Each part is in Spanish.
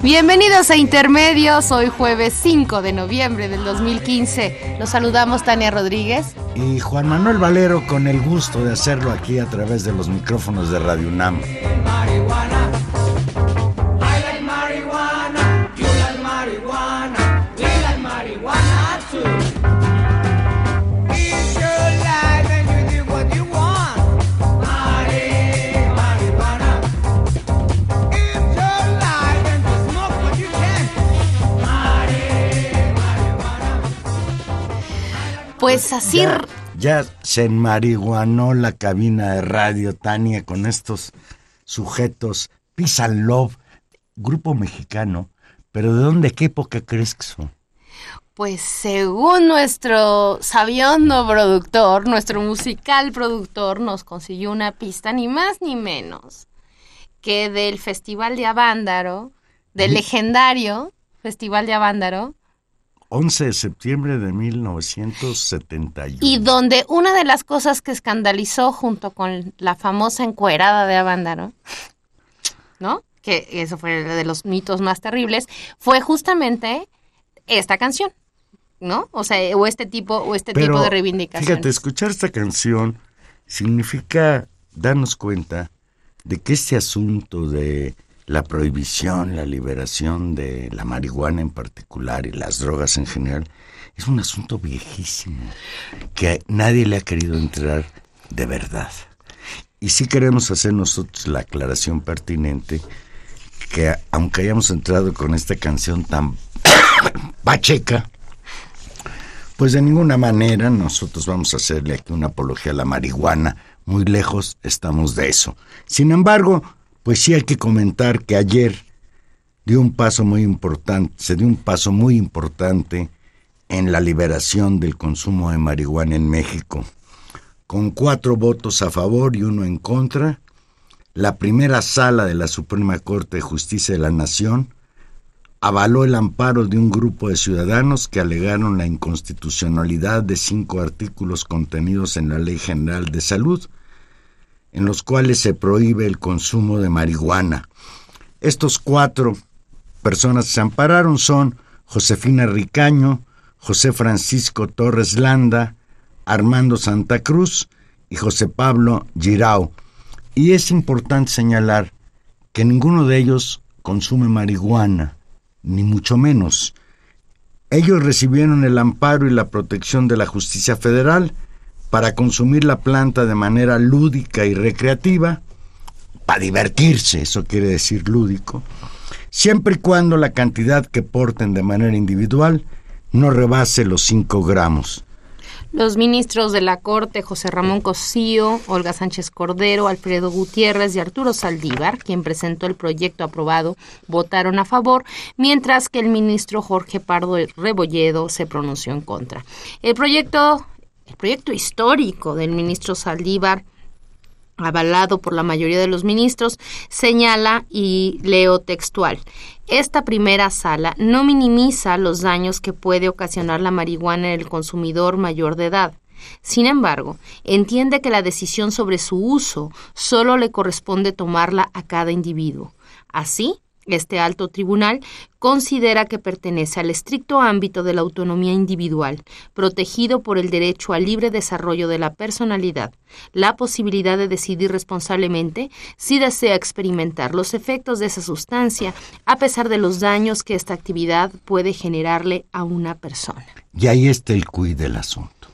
Bienvenidos a Intermedios, hoy jueves 5 de noviembre del 2015. Los saludamos Tania Rodríguez. Y Juan Manuel Valero con el gusto de hacerlo aquí a través de los micrófonos de Radio UNAM. Pues así. Ya, se enmariguanó la cabina de radio, Tania, con estos sujetos. And Love, grupo mexicano. Pero ¿de dónde, qué época crees que son? Pues según nuestro sabiondo productor, nuestro musical productor, nos consiguió una pista ni más ni menos que del Festival de Avándaro, del legendario Festival de Avándaro, 11 de septiembre de 1971. Y donde una de las cosas que escandalizó junto con la famosa encuerada de Avándaro, ¿no? Que eso fue de los mitos más terribles, fue justamente esta canción, ¿no? O sea, o este tipo, o este tipo de reivindicación. Fíjate, escuchar esta canción significa darnos cuenta de que este asunto de la prohibición, la liberación de la marihuana en particular y las drogas en general es un asunto viejísimo que nadie le ha querido entrar de verdad. Y sí queremos hacer nosotros la aclaración pertinente que aunque hayamos entrado con esta canción tan pacheca, pues de ninguna manera nosotros vamos a hacerle aquí una apología a la marihuana. Muy lejos estamos de eso. Sin embargo, pues sí hay que comentar que ayer dio un paso muy importante, se dio un paso muy importante en la liberación del consumo de marihuana en México. Con cuatro votos a favor y uno en contra, la primera sala de la Suprema Corte de Justicia de la Nación avaló el amparo de un grupo de ciudadanos que alegaron la inconstitucionalidad de cinco artículos contenidos en la Ley General de Salud, en los cuales se prohíbe el consumo de marihuana. Estos cuatro personas que se ampararon son Josefina Ricaño, José Francisco Torres Landa, Armando Santa Cruz y José Pablo Girao. Y es importante señalar que ninguno de ellos consume marihuana, ni mucho menos. Ellos recibieron el amparo y la protección de la justicia federal, para consumir la planta de manera lúdica y recreativa, para divertirse, eso quiere decir lúdico, siempre y cuando la cantidad que porten de manera individual no rebase los 5 gramos. Los ministros de la Corte, José Ramón Cosío, Olga Sánchez Cordero, Alfredo Gutiérrez y Arturo Saldívar, quien presentó el proyecto aprobado, votaron a favor, mientras que el ministro Jorge Pardo Rebolledo se pronunció en contra. El proyecto, el proyecto histórico del ministro Saldívar avalado por la mayoría de los ministros, señala, y leo textual, esta primera sala no minimiza los daños que puede ocasionar la marihuana en el consumidor mayor de edad. Sin embargo, entiende que la decisión sobre su uso solo le corresponde tomarla a cada individuo. Así, este alto tribunal considera que pertenece al estricto ámbito de la autonomía individual, protegido por el derecho al libre desarrollo de la personalidad, la posibilidad de decidir responsablemente si desea experimentar los efectos de esa sustancia, a pesar de los daños que esta actividad puede generarle a una persona. Y ahí está el cuid del asunto.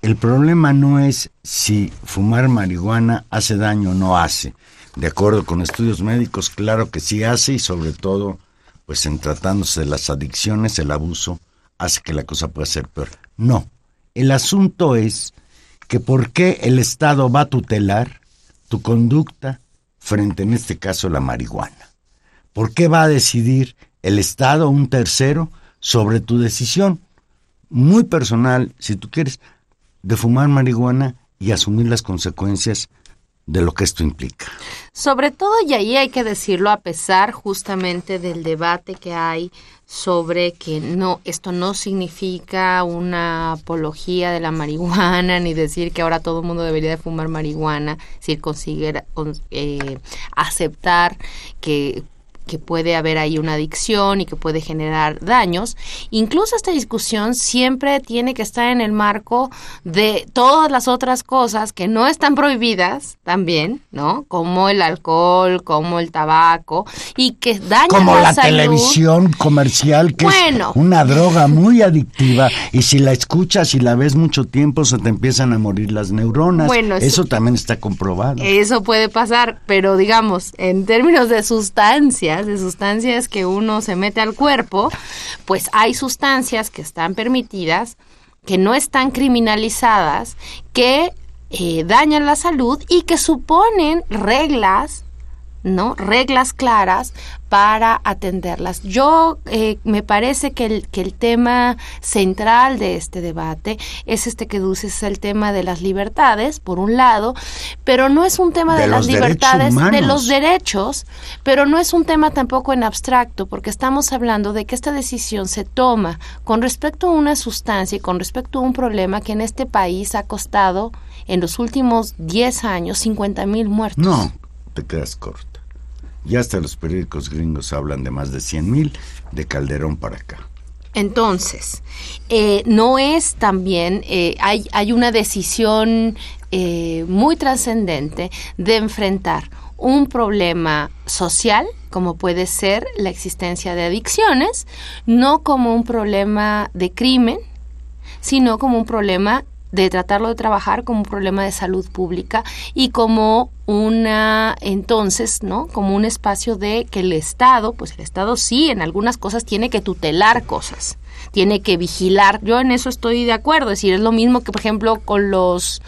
El problema no es si fumar marihuana hace daño o no hace de acuerdo con estudios médicos, claro que sí hace y sobre todo, pues en tratándose de las adicciones, el abuso hace que la cosa pueda ser peor. No, el asunto es que por qué el Estado va a tutelar tu conducta frente, en este caso, la marihuana. ¿Por qué va a decidir el Estado, un tercero, sobre tu decisión muy personal, si tú quieres, de fumar marihuana y asumir las consecuencias de lo que esto implica. Sobre todo, y ahí hay que decirlo, a pesar justamente del debate que hay sobre que no, esto no significa una apología de la marihuana, ni decir que ahora todo el mundo debería de fumar marihuana, si consigue eh, aceptar que que puede haber ahí una adicción y que puede generar daños. Incluso esta discusión siempre tiene que estar en el marco de todas las otras cosas que no están prohibidas también, ¿no? Como el alcohol, como el tabaco y que dañan como la, televisión comercial que es una droga muy adictiva y si la escuchas y la ves mucho tiempo se te empiezan a morir las neuronas. Bueno, eso también está comprobado. Eso puede pasar, pero digamos, en términos de sustancia de sustancias que uno se mete al cuerpo, pues hay sustancias que están permitidas, que no están criminalizadas, que eh, dañan la salud y que suponen reglas ¿no? Reglas claras para atenderlas. Yo eh, me parece que el, que el tema central de este debate es este que Dulce es el tema de las libertades, por un lado, pero no es un tema de, las libertades, de los derechos, pero no es un tema tampoco en abstracto, porque estamos hablando de que esta decisión se toma con respecto a una sustancia y con respecto a un problema que en este país ha costado en los últimos 10 años 50 mil muertos. No, te quedas corto. Ya hasta los periódicos gringos hablan de más de 100 mil de Calderón para acá. Entonces, eh, no es también, eh, hay, hay una decisión eh, muy trascendente de enfrentar un problema social, como puede ser la existencia de adicciones, no como un problema de crimen, sino como un problema de tratarlo de trabajar como un problema de salud pública y como una entonces, ¿no? Como un espacio de que el Estado, pues el Estado sí en algunas cosas tiene que tutelar cosas, tiene que vigilar. Yo en eso estoy de acuerdo, es decir, es lo mismo que por ejemplo con los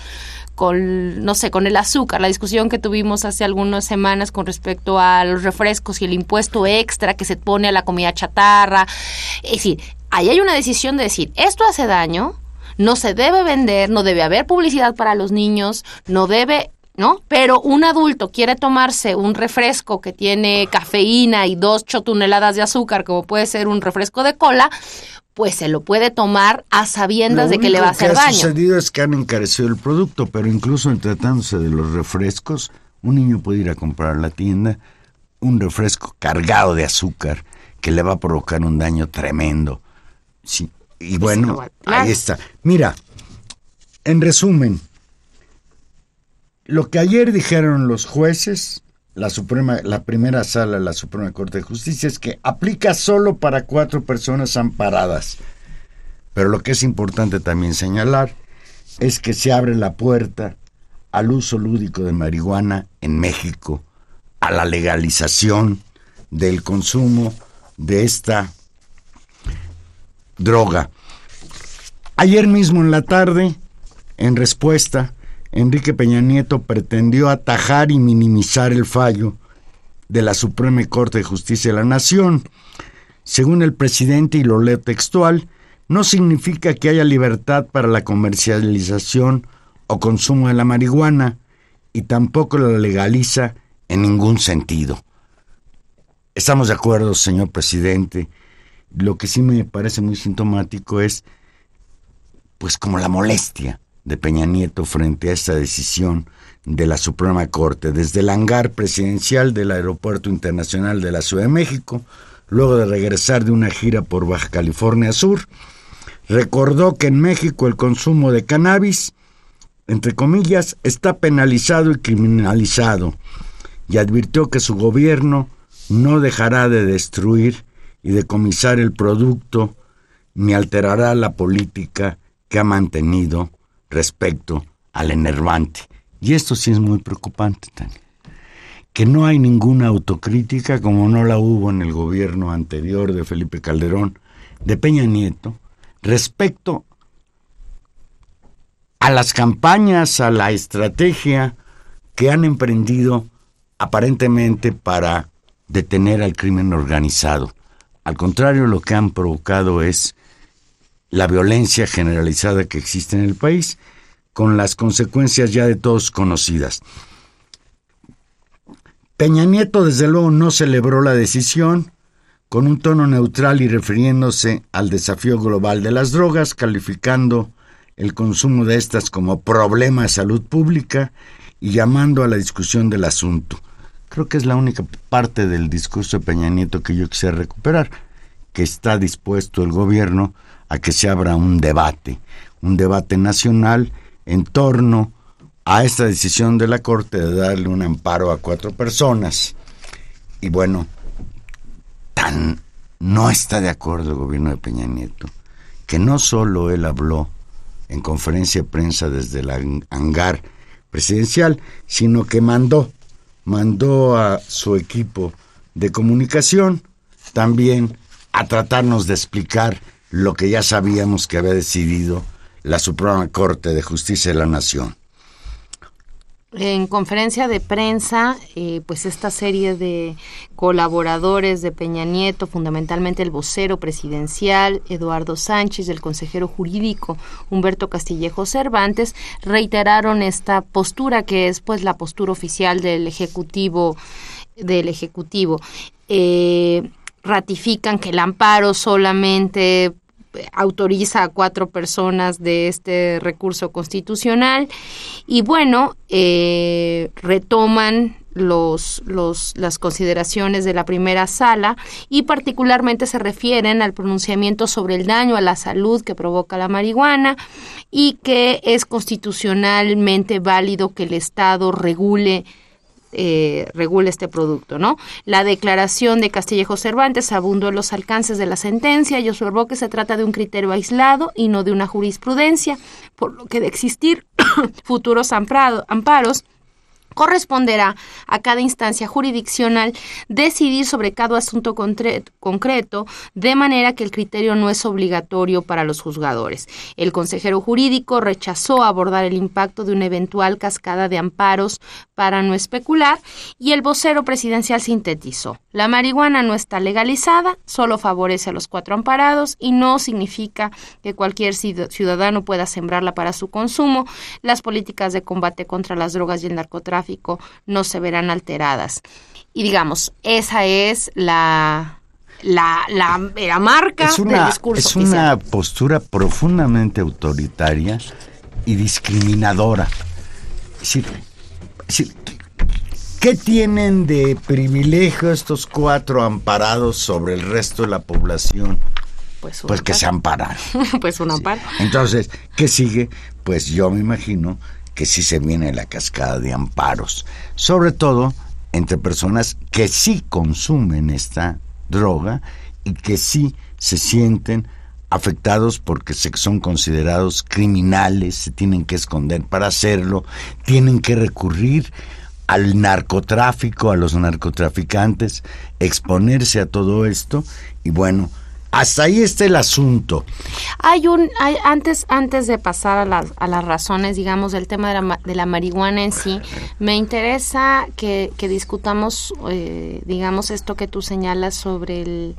con, no sé, con el azúcar, la discusión que tuvimos hace algunas semanas con respecto a los refrescos y el impuesto extra que se pone a la comida chatarra. Es decir, ahí hay una decisión de decir, esto hace daño, no se debe vender, no debe haber publicidad para los niños, no debe ¿no? Pero un adulto quiere tomarse un refresco que tiene cafeína y dos toneladas de azúcar, como puede ser un refresco de cola, pues se lo puede tomar a sabiendas de que le va a hacer daño. Lo que ha sucedido es que han encarecido el producto, pero incluso en tratándose de los refrescos, un niño puede ir a comprar a la tienda un refresco cargado de azúcar que le va a provocar un daño tremendo. Sí, y bueno, ahí está. Mira, en resumen, lo que ayer dijeron los jueces, la Suprema, la primera sala de la Suprema Corte de Justicia, es que aplica solo para cuatro personas amparadas. Pero lo que es importante también señalar es que se abre la puerta al uso lúdico de marihuana en México, a la legalización del consumo de esta droga. Ayer mismo en la tarde, en respuesta, Enrique Peña Nieto pretendió atajar y minimizar el fallo de la Suprema Corte de Justicia de la Nación. Según el presidente, y lo leo textual, no significa que haya libertad para la comercialización o consumo de la marihuana y tampoco la legaliza en ningún sentido. Estamos de acuerdo, señor presidente. Lo que sí me parece muy sintomático es, pues, como la molestia de Peña Nieto frente a esta decisión de la Suprema Corte, desde el hangar presidencial del Aeropuerto Internacional de la Ciudad de México, luego de regresar de una gira por Baja California Sur, recordó que en México el consumo de cannabis, entre comillas, está penalizado y criminalizado, y advirtió que su gobierno no dejará de destruir y decomisar el producto ni alterará la política que ha mantenido respecto al enervante. Y esto sí es muy preocupante, Tania. Que no hay ninguna autocrítica, como no la hubo en el gobierno anterior de Felipe Calderón, de Peña Nieto, respecto a las campañas, a la estrategia que han emprendido aparentemente para detener al crimen organizado. Al contrario, lo que han provocado es la violencia generalizada que existe en el país, con las consecuencias ya de todos conocidas. Peña Nieto, desde luego, no celebró la decisión, con un tono neutral y refiriéndose al desafío global de las drogas, calificando el consumo de estas como problema de salud pública y llamando a la discusión del asunto. Creo que es la única parte del discurso de Peña Nieto que yo quisiera recuperar, que está dispuesto el gobierno a que se abra un debate, un debate nacional en torno a esta decisión de la Corte de darle un amparo a cuatro personas. Y bueno, tan no está de acuerdo el gobierno de Peña Nieto, que no solo él habló en conferencia de prensa desde el hangar presidencial, sino que mandó, mandó a su equipo de comunicación también a tratarnos de explicar lo que ya sabíamos que había decidido la Suprema Corte de Justicia de la Nación. En conferencia de prensa, eh, pues esta serie de colaboradores de Peña Nieto, fundamentalmente el vocero presidencial Eduardo Sánchez, el consejero jurídico Humberto Castillejo Cervantes, reiteraron esta postura que es pues la postura oficial del ejecutivo del ejecutivo. Eh, ratifican que el amparo solamente autoriza a cuatro personas de este recurso constitucional. Y bueno, eh, retoman los, los, las consideraciones de la primera sala y particularmente se refieren al pronunciamiento sobre el daño a la salud que provoca la marihuana y que es constitucionalmente válido que el Estado regule eh, regula este producto, ¿no? La declaración de Castillejo Cervantes abundó en los alcances de la sentencia y observó que se trata de un criterio aislado y no de una jurisprudencia, por lo que de existir futuros amparos corresponderá a cada instancia jurisdiccional decidir sobre cada asunto concreto, de manera que el criterio no es obligatorio para los juzgadores. El consejero jurídico rechazó abordar el impacto de una eventual cascada de amparos para no especular y el vocero presidencial sintetizó. La marihuana no está legalizada, solo favorece a los cuatro amparados y no significa que cualquier ciudadano pueda sembrarla para su consumo. Las políticas de combate contra las drogas y el narcotráfico no se verán alteradas. Y digamos, esa es la, la, la, marca del discurso. Es una postura profundamente autoritaria y discriminadora. ¿Qué tienen de privilegio estos cuatro amparados sobre el resto de la población? Pues, pues que se amparan. pues un amparo. Entonces, ¿qué sigue? Pues yo me imagino que sí se viene la cascada de amparos, sobre todo entre personas que sí consumen esta droga y que sí se sienten afectados porque son considerados criminales, se tienen que esconder para hacerlo, tienen que recurrir al narcotráfico, a los narcotraficantes, exponerse a todo esto y bueno, hasta ahí está el asunto. Hay un, hay, antes, antes de pasar a las, a las razones, digamos, del tema de la, de la marihuana en sí, me interesa que, que discutamos, eh, digamos, esto que tú señalas sobre el,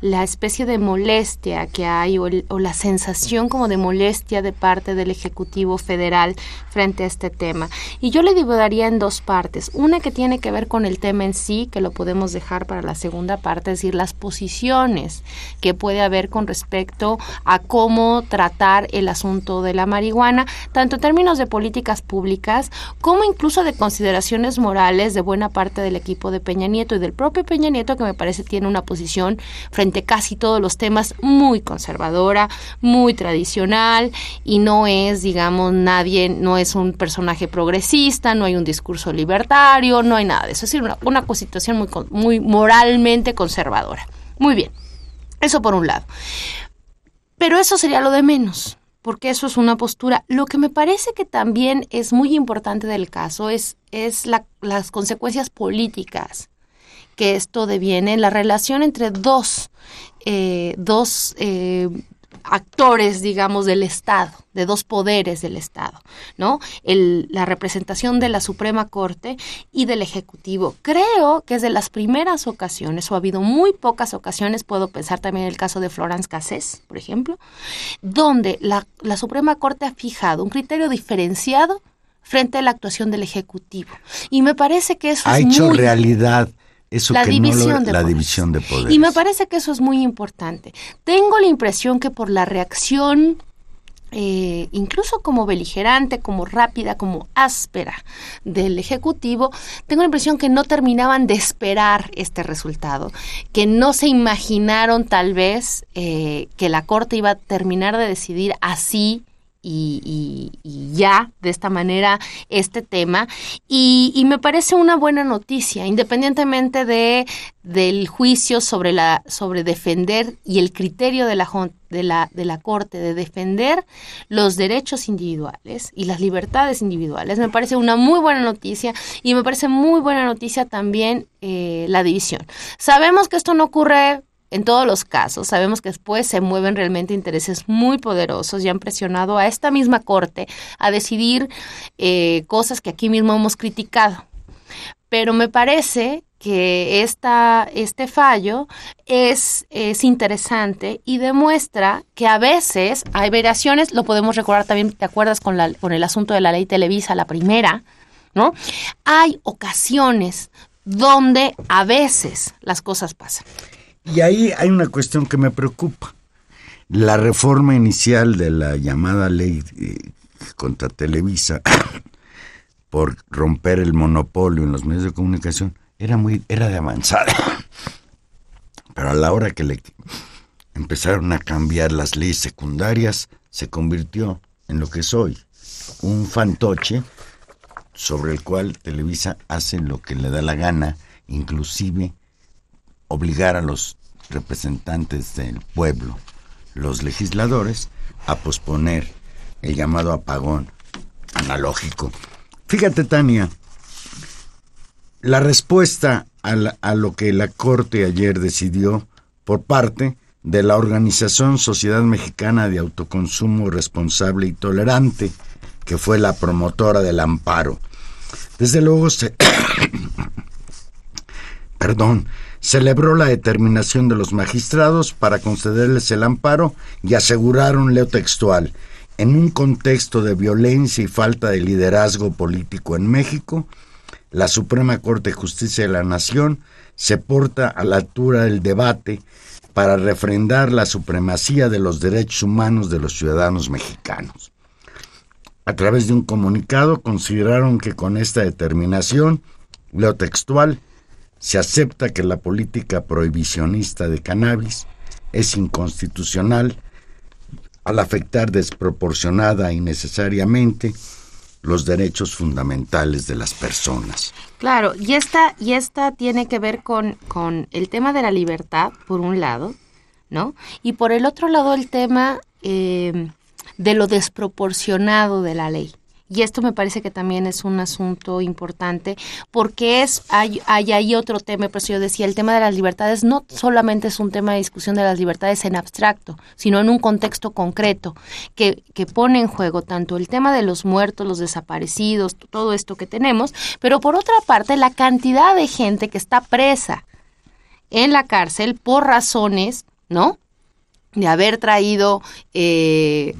la especie de molestia que hay o, el- o la sensación como de molestia de parte del Ejecutivo Federal frente a este tema. Y yo le dividiría en dos partes. Una que tiene que ver con el tema en sí, que lo podemos dejar para la segunda parte, es decir, las posiciones que puede haber con respecto a cómo tratar el asunto de la marihuana, tanto en términos de políticas públicas como incluso de consideraciones morales de buena parte del equipo de Peña Nieto y del propio Peña Nieto, que me parece tiene una posición frente a casi todos los temas muy conservadora, muy tradicional y no es, digamos, nadie, no es un personaje progresista, no hay un discurso libertario, no hay nada de eso. Es decir, una, una situación muy, muy moralmente conservadora. Muy bien. Eso por un lado. Pero eso sería lo de menos, porque eso es una postura. Lo que me parece que también es muy importante del caso es, es la- las consecuencias políticas que esto deviene, la relación entre dos, eh, dos eh, actores, digamos, del Estado, de dos poderes del Estado, ¿no? El, la representación de la Suprema Corte y del Ejecutivo. Creo que es de las primeras ocasiones, o ha habido muy pocas ocasiones, puedo pensar también en el caso de Florence Cassés, por ejemplo, donde la, la Suprema Corte ha fijado un criterio diferenciado frente a la actuación del Ejecutivo. Y me parece que eso Ha es hecho muy realidad eso la que no división lo, de la poderes. división de poderes. Y me parece que eso es muy importante. Tengo la impresión que por la reacción, eh, incluso como beligerante, como rápida, como áspera del Ejecutivo, tengo la impresión que no terminaban de esperar este resultado, que no se imaginaron tal vez eh, que la Corte iba a terminar de decidir así y, y- y ya de esta manera este tema. Y, y me parece una buena noticia independientemente de del juicio sobre la sobre defender y el criterio de la de la de la corte de defender los derechos individuales y las libertades individuales. Me parece una muy buena noticia y me parece muy buena noticia también eh, la división. Sabemos que esto no ocurre en todos los casos, sabemos que después se mueven realmente intereses muy poderosos y han presionado a esta misma corte a decidir eh, cosas que aquí mismo hemos criticado. Pero me parece que esta, este fallo es, es interesante y demuestra que a veces hay variaciones, lo podemos recordar también, ¿te acuerdas con, la, con el asunto de la ley Televisa, la primera? ¿No? Hay ocasiones donde a veces las cosas pasan. Y ahí hay una cuestión que me preocupa. La reforma inicial de la llamada ley eh, contra Televisa por romper el monopolio en los medios de comunicación era muy era de avanzada. Pero a la hora que le empezaron a cambiar las leyes secundarias, se convirtió en lo que es hoy, un fantoche sobre el cual Televisa hace lo que le da la gana, inclusive obligar a los representantes del pueblo, los legisladores, a posponer el llamado apagón analógico. Fíjate, Tania, la respuesta a, a lo que la Corte ayer decidió por parte de la Organización Sociedad Mexicana de Autoconsumo Responsable y Tolerante, que fue la promotora del amparo. Desde luego se, perdón, celebró la determinación de los magistrados para concederles el amparo y aseguraron, leo textual, en un contexto de violencia y falta de liderazgo político en México, la Suprema Corte de Justicia de la Nación se porta a la altura del debate para refrendar la supremacía de los derechos humanos de los ciudadanos mexicanos. A través de un comunicado consideraron que con esta determinación, leo textual, se acepta que la política prohibicionista de cannabis es inconstitucional al afectar desproporcionada y necesariamente los derechos fundamentales de las personas. Claro, y esta, y esta tiene que ver con, con el tema de la libertad, por un lado, ¿no? Y por el otro lado, el tema eh, de lo desproporcionado de la ley. Y esto me parece que también es un asunto importante, porque es, hay, hay ahí otro tema, pero yo decía, el tema de las libertades no solamente es un tema de discusión de las libertades en abstracto, sino en un contexto concreto, que, que pone en juego tanto el tema de los muertos, los desaparecidos, todo esto que tenemos, pero por otra parte la cantidad de gente que está presa en la cárcel por razones, ¿no? De haber traído eh,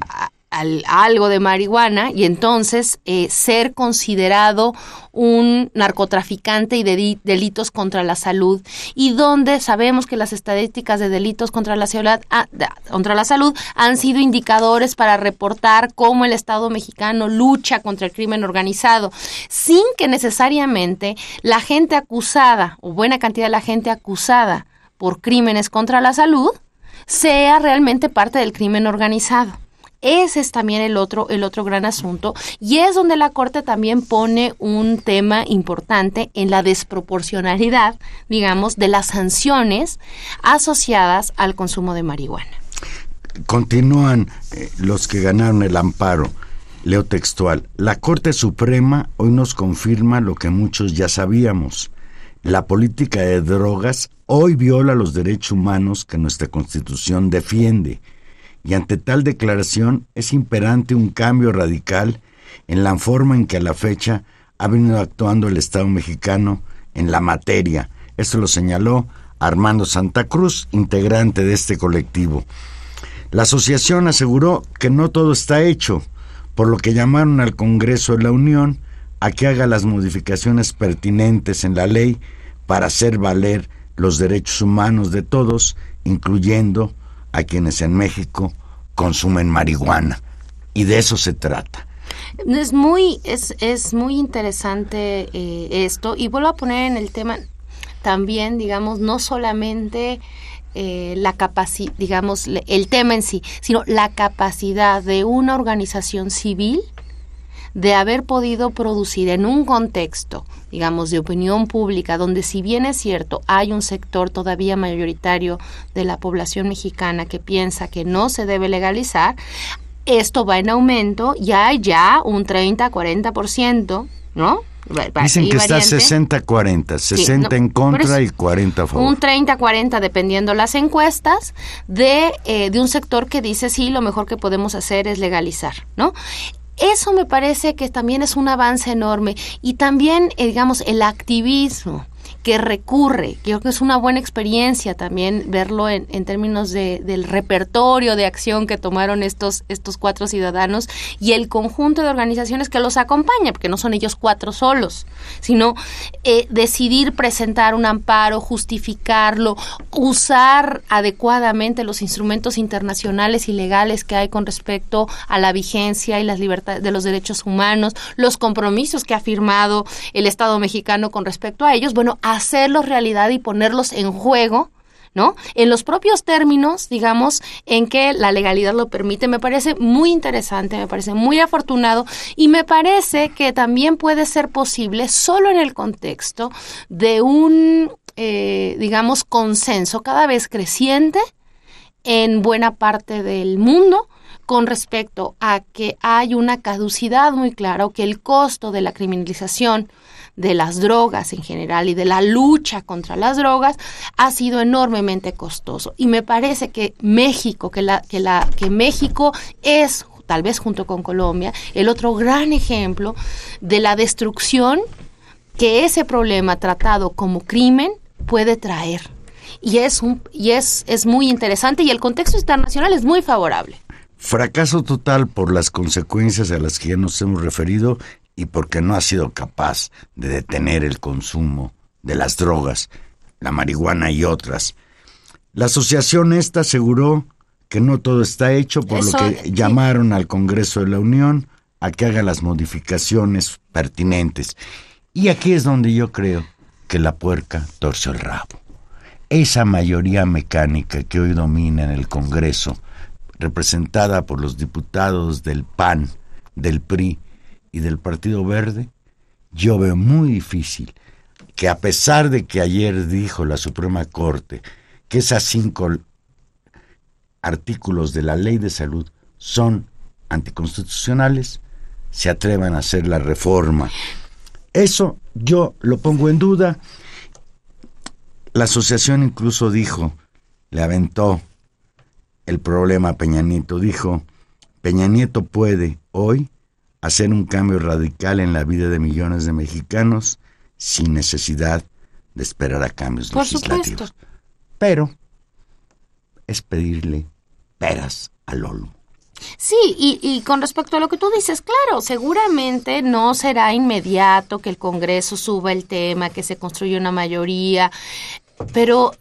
algo de marihuana y entonces eh, ser considerado un narcotraficante y de delitos contra la salud y donde sabemos que las estadísticas de delitos contra la, ah, contra la salud han sido indicadores para reportar cómo el Estado mexicano lucha contra el crimen organizado sin que necesariamente la gente acusada o buena cantidad de la gente acusada por crímenes contra la salud sea realmente parte del crimen organizado. Ese es también el otro, el otro gran asunto y es donde la Corte también pone un tema importante en la desproporcionalidad, digamos, de las sanciones asociadas al consumo de marihuana. Continúan eh, los que ganaron el amparo. Leo textual. La Corte Suprema hoy nos confirma lo que muchos ya sabíamos. La política de drogas hoy viola los derechos humanos que nuestra Constitución defiende y ante tal declaración es imperante un cambio radical en la forma en que a la fecha ha venido actuando el Estado mexicano en la materia. Esto lo señaló Armando Santa Cruz, integrante de este colectivo. La asociación aseguró que no todo está hecho, por lo que llamaron al Congreso de la Unión a que haga las modificaciones pertinentes en la ley para hacer valer los derechos humanos de todos, incluyendo a quienes en México consumen marihuana. Y de eso se trata. Es muy, es, es muy interesante eh, esto y vuelvo a poner en el tema también, digamos, no solamente eh, la capacidad, digamos, el tema en sí, sino la capacidad de una organización civil de haber podido producir en un contexto, digamos, de opinión pública, donde si bien es cierto, hay un sector todavía mayoritario de la población mexicana que piensa que no se debe legalizar, esto va en aumento y hay ya un 30-40%, ¿no? Dicen que está 60-40, 60 en contra y 40 a favor. Un 30-40 dependiendo las encuestas de, eh, de un sector que dice sí, lo mejor que podemos hacer es legalizar, ¿no? Eso me parece que también es un avance enorme. Y también, eh, digamos, el activismo que recurre. Creo que es una buena experiencia también verlo en, en términos de, del repertorio de acción que tomaron estos, estos cuatro ciudadanos y el conjunto de organizaciones que los acompaña, porque no son ellos cuatro solos, sino eh, decidir presentar un amparo, justificarlo, usar adecuadamente los instrumentos internacionales y legales que hay con respecto a la vigencia y las libertades de los derechos humanos, los compromisos que ha firmado el Estado mexicano con respecto a ellos. Bueno, hacerlos realidad y ponerlos en juego, ¿no? En los propios términos, digamos, en que la legalidad lo permite, me parece muy interesante, me parece muy afortunado y me parece que también puede ser posible solo en el contexto de un, eh, digamos, consenso cada vez creciente en buena parte del mundo con respecto a que hay una caducidad muy clara o que el costo de la criminalización de las drogas en general y de la lucha contra las drogas ha sido enormemente costoso. Y me parece que México, que, la, que, la, que México es tal vez junto con Colombia, el otro gran ejemplo de la destrucción que ese problema tratado como crimen puede traer. Y es, un, y es, es muy interesante y el contexto internacional es muy favorable. Fracaso total por las consecuencias a las que ya nos hemos referido y porque no ha sido capaz de detener el consumo de las drogas, la marihuana y otras. La asociación esta aseguró que no todo está hecho, por lo que llamaron al Congreso de la Unión a que haga las modificaciones pertinentes. Y aquí es donde yo creo que la puerca torce el rabo. Esa mayoría mecánica que hoy domina en el Congreso, representada por los diputados del PAN, del PRI y del Partido Verde, yo veo muy difícil que a pesar de que ayer dijo la Suprema Corte que esas cinco artículos de la ley de salud son anticonstitucionales, se atrevan a hacer la reforma. Eso yo lo pongo en duda. La asociación incluso dijo, le aventó el problema a Peña Nieto, dijo, Peña Nieto puede hoy hacer un cambio radical en la vida de millones de mexicanos sin necesidad de esperar a cambios Por legislativos. supuesto. Pero es pedirle peras al olmo. Sí, y, y con respecto a lo que tú dices, claro, seguramente no será inmediato que el Congreso suba el tema, que se construya una mayoría, pero,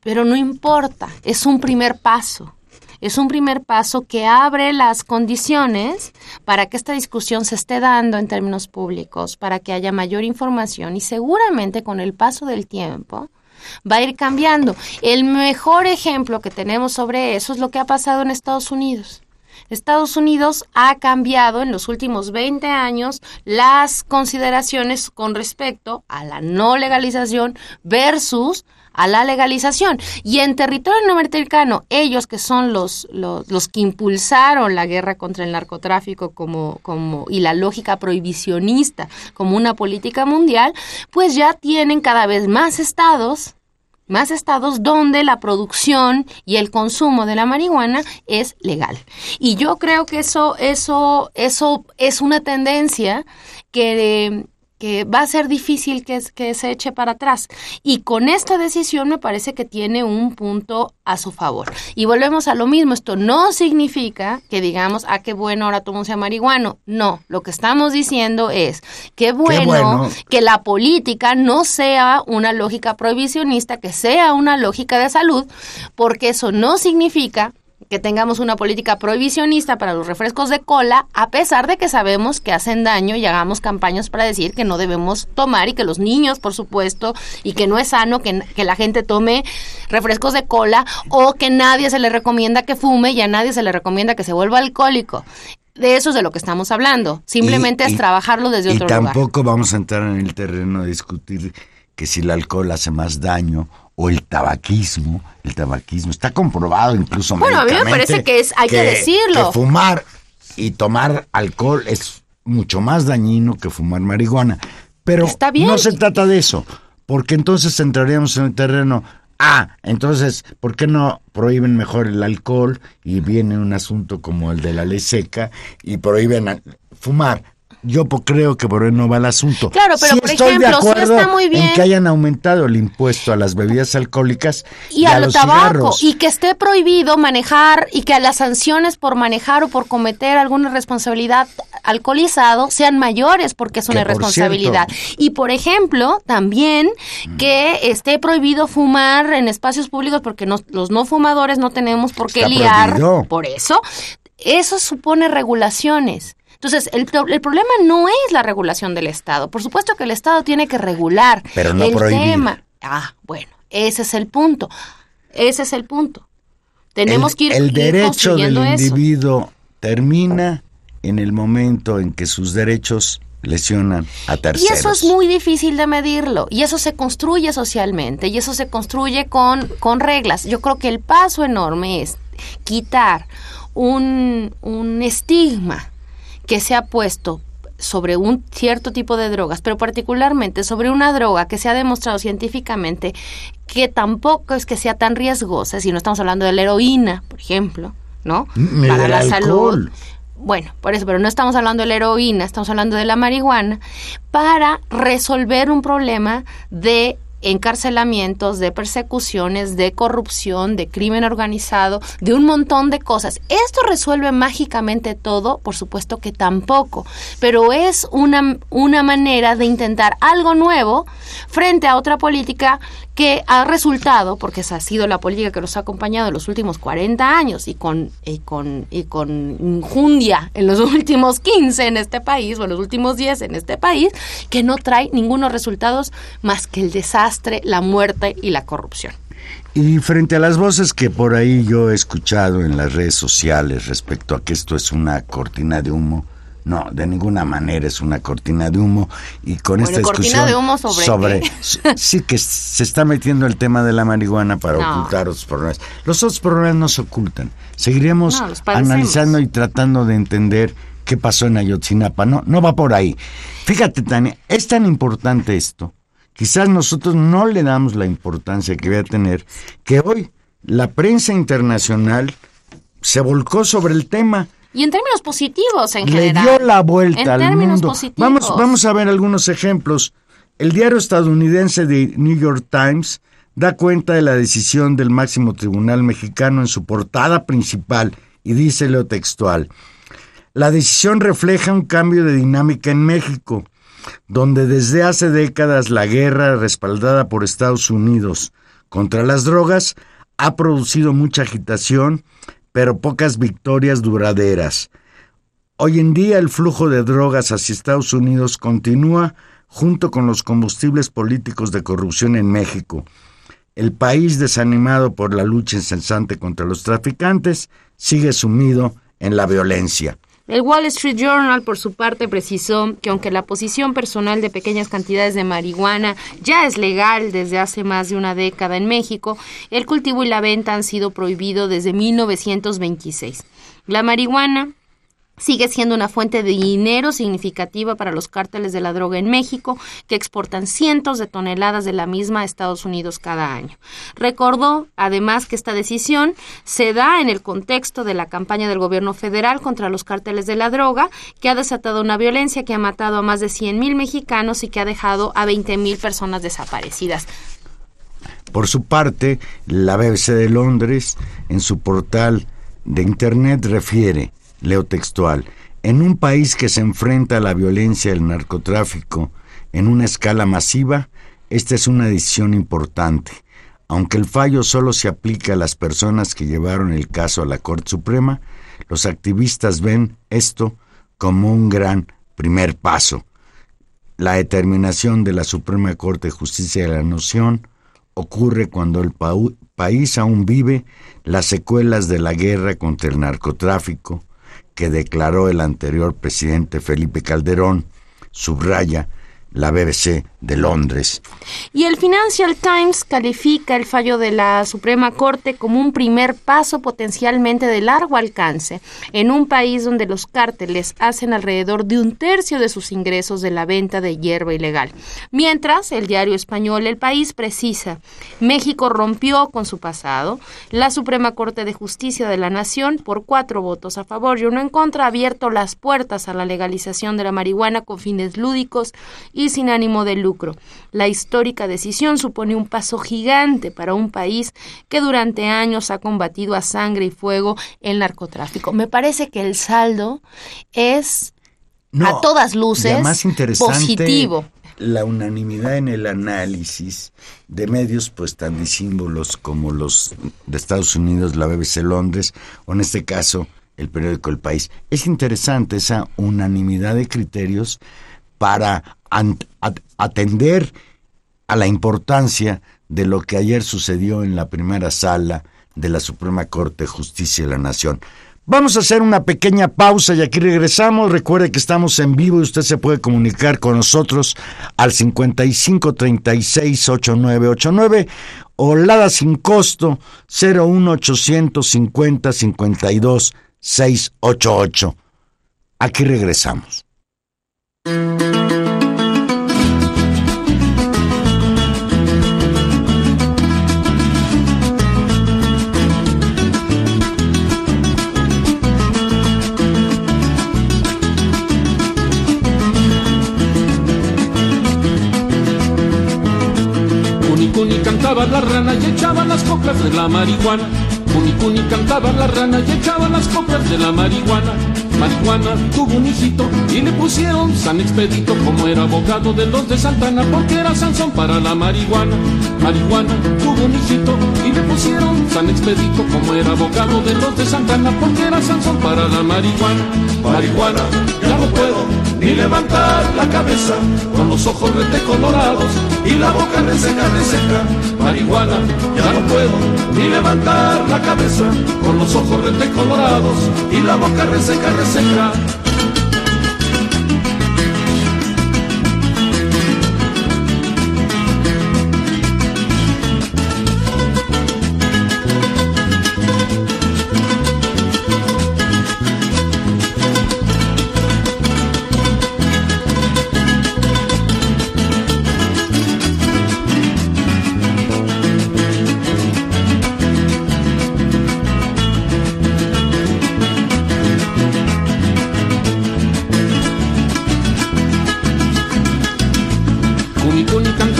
pero no importa, es un primer paso. Es un primer paso que abre las condiciones para que esta discusión se esté dando en términos públicos, para que haya mayor información y seguramente con el paso del tiempo va a ir cambiando. El mejor ejemplo que tenemos sobre eso es lo que ha pasado en Estados Unidos. Estados Unidos ha cambiado en los últimos 20 años las consideraciones con respecto a la no legalización versus a la legalización. Y en territorio norteamericano, ellos que son los, los, los, que impulsaron la guerra contra el narcotráfico como, como, y la lógica prohibicionista como una política mundial, pues ya tienen cada vez más estados más estados donde la producción y el consumo de la marihuana es legal. Y yo creo que eso, eso, eso es una tendencia que, que va a ser difícil que, que, se eche para atrás. Y con esta decisión me parece que tiene un punto a su favor. Y volvemos a lo mismo, esto no significa que digamos, ah, qué bueno, ahora todo sea marihuano. No, lo que estamos diciendo es, qué bueno, qué bueno, que la política no sea una lógica prohibicionista, que sea una lógica de salud, porque eso no significa que tengamos una política prohibicionista para los refrescos de cola, a pesar de que sabemos que hacen daño y hagamos campañas para decir que no debemos tomar y que los niños, por supuesto, y que no es sano que, que la gente tome refrescos de cola o que nadie se le recomienda que fume y a nadie se le recomienda que se vuelva alcohólico. De eso es de lo que estamos hablando. Simplemente Y- es y- trabajarlo desde y otro lugar. tampoco vamos a entrar en el terreno de discutir que si el alcohol hace más daño o el tabaquismo. El tabaquismo está comprobado incluso Bueno, a mí me parece que es- hay que decirlo. que fumar y tomar alcohol es mucho más dañino que fumar marihuana. Pero Está bien. no se trata de eso, porque entonces entraríamos en el terreno. Ah, entonces, ¿por qué no prohíben mejor el alcohol y viene un asunto como el de la ley seca y prohíben fumar? Yo creo que por ahí no va el asunto. Claro, pero, Sí por estoy ejemplo, de sí acuerdo está muy bien. en que hayan aumentado el impuesto a las bebidas alcohólicas y, a al los tabaco cigarros. y que esté prohibido manejar y que las sanciones por manejar o por cometer alguna responsabilidad alcoholizado sean mayores porque es una Que, por irresponsabilidad. Y por ejemplo, también Mm. que esté prohibido fumar en espacios públicos porque no- los no fumadores no tenemos por qué Está liar prohibido. por eso. Eso supone regulaciones. Entonces, el, el problema no es la regulación del Estado. Por supuesto que el Estado tiene que regular Pero no el prohibir. tema. Ah, bueno, ese es el punto. Ese es el punto. Tenemos el, que ir, el ir derecho del eso. individuo termina en el momento en que sus derechos lesionan a Y terceros. eso es muy difícil de medirlo. Y eso se construye socialmente. Y eso se construye con, con reglas. Yo creo que el paso enorme es quitar un, un estigma que se ha puesto sobre un cierto tipo de drogas, pero particularmente sobre una droga que se ha demostrado científicamente que tampoco es que sea tan riesgosa, si no estamos hablando de la heroína, por ejemplo, ¿no? Ni Para la salud. Bueno, por eso, pero no estamos hablando de la heroína, estamos hablando de la marihuana, para resolver un problema de encarcelamientos, de persecuciones, de corrupción, de crimen organizado, de un montón de cosas. ¿Esto resuelve mágicamente todo? Por supuesto que tampoco, pero es una, una manera de intentar algo nuevo frente a otra política que ha resultado, porque esa ha sido la política que nos ha acompañado en los últimos 40 años y con, y con, y con injundia en los últimos 15 en este país o en los últimos 10 en este país, que no trae ningunos resultados más que el desastre, la muerte y la corrupción. Y frente a las voces que por ahí yo he escuchado en las redes sociales respecto a que esto es una cortina de humo, no, de ninguna manera es una cortina de humo y con Bueno, esta ¿cortina discusión de humo sobre qué? sí que se está metiendo el tema de la marihuana para No. ocultar otros problemas. Los otros problemas no se ocultan. Seguiremos No, analizando y tratando de entender qué pasó en Ayotzinapa. No, no va por ahí. Fíjate, Tania, es tan importante esto. Quizás nosotros no le damos la importancia que debe tener, que hoy la prensa internacional se volcó sobre el tema. Y en términos positivos, en Le general. dio la vuelta en al términos mundo. positivos. Vamos, vamos a ver algunos ejemplos. El diario estadounidense de New York Times da cuenta de la decisión del máximo tribunal mexicano en su portada principal y dice lo textual. La decisión refleja un cambio de dinámica en México, donde desde hace décadas la guerra respaldada por Estados Unidos contra las drogas ha producido mucha agitación, pero pocas victorias duraderas. Hoy en día el flujo de drogas hacia Estados Unidos continúa junto con los combustibles políticos de corrupción en México. El país desanimado por la lucha incesante contra los traficantes sigue sumido en la violencia. El Wall Street Journal, por su parte, precisó que aunque la posesión personal de pequeñas cantidades de marihuana ya es legal desde hace más de una década en México, el cultivo y la venta han sido prohibidos desde 1926. La marihuana sigue siendo una fuente de dinero significativa para los cárteles de la droga en México, que exportan cientos de toneladas de la misma a Estados Unidos cada año. Recordó, además, que esta decisión se da en el contexto de la campaña del gobierno federal contra los cárteles de la droga, que ha desatado una violencia que ha matado a más de 100.000 mexicanos y que ha dejado a 20.000 personas desaparecidas. Por su parte, la BBC de Londres, en su portal de Internet, refiere, leo textual, en un país que se enfrenta a la violencia del narcotráfico en una escala masiva, esta es una decisión importante. Aunque el fallo solo se aplica a las personas que llevaron el caso a la Corte Suprema, los activistas ven esto como un gran primer paso. La determinación de la Suprema Corte de Justicia de la Nación ocurre cuando el país aún vive las secuelas de la guerra contra el narcotráfico que declaró el anterior presidente Felipe Calderón, subraya la BBC de Londres. Y el Financial Times califica el fallo de la Suprema Corte como un primer paso potencialmente de largo alcance en un país donde los cárteles hacen alrededor de un tercio de sus ingresos de la venta de hierba ilegal. Mientras, el diario español El País precisa, México rompió con su pasado. La Suprema Corte de Justicia de la Nación, por cuatro votos a favor y uno en contra, ha abierto las puertas a la legalización de la marihuana con fines lúdicos y sin ánimo de lucro. La histórica decisión supone un paso gigante para un país que durante años ha combatido a sangre y fuego el narcotráfico. Me parece que el saldo es a todas luces además interesante positivo. La unanimidad en el análisis de medios pues tan disímbolos como los de Estados Unidos, la BBC Londres, o en este caso el periódico El País. Es interesante esa unanimidad de criterios para atender a la importancia de lo que ayer sucedió en la primera sala de la Suprema Corte de Justicia de la Nación. Vamos a hacer una pequeña pausa y aquí regresamos. Recuerde que estamos en vivo y usted se puede comunicar con nosotros al 55 36 8989 o Lada sin costo 01 850 52 688. Aquí regresamos. Marihuana. Cuni cuni cantaba la rana y echaba las coplas de la marihuana. Marihuana tuvo un hijito y le pusieron San Expedito como era abogado de los de Santana porque era Sansón para la marihuana. Marihuana tuvo un hijito y le pusieron San Expedito como era abogado de los de Santana porque era Sansón para la marihuana. Marihuana, puedo ni levantar la cabeza con los ojos rete colorados y la boca reseca, reseca. Marihuana, ya no puedo ni levantar la cabeza con los ojos rete colorados y la boca reseca, reseca.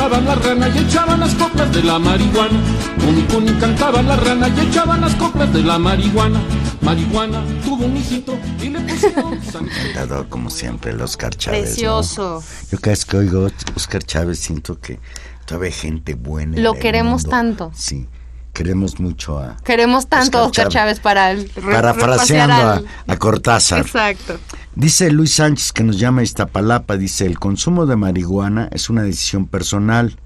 Cantaba la rana y echaban las coplas de la marihuana. Cuni cuni cantaba la rana y echaban las coplas de la marihuana. Marihuana tuvo un hijito y le pusieron San Cantador, como siempre, el Oscar Chávez. ¿no? Precioso. Yo cada vez que oigo Oscar Chávez siento que todavía hay gente buena. en Lo queremos mundo. tanto. Sí, queremos mucho a... Queremos tanto a Oscar Oscar Chávez para el Parafraseando a, a Cortázar. Exacto. Dice Luis Sánchez que nos llama Iztapalapa, dice, el consumo de marihuana es una decisión personal,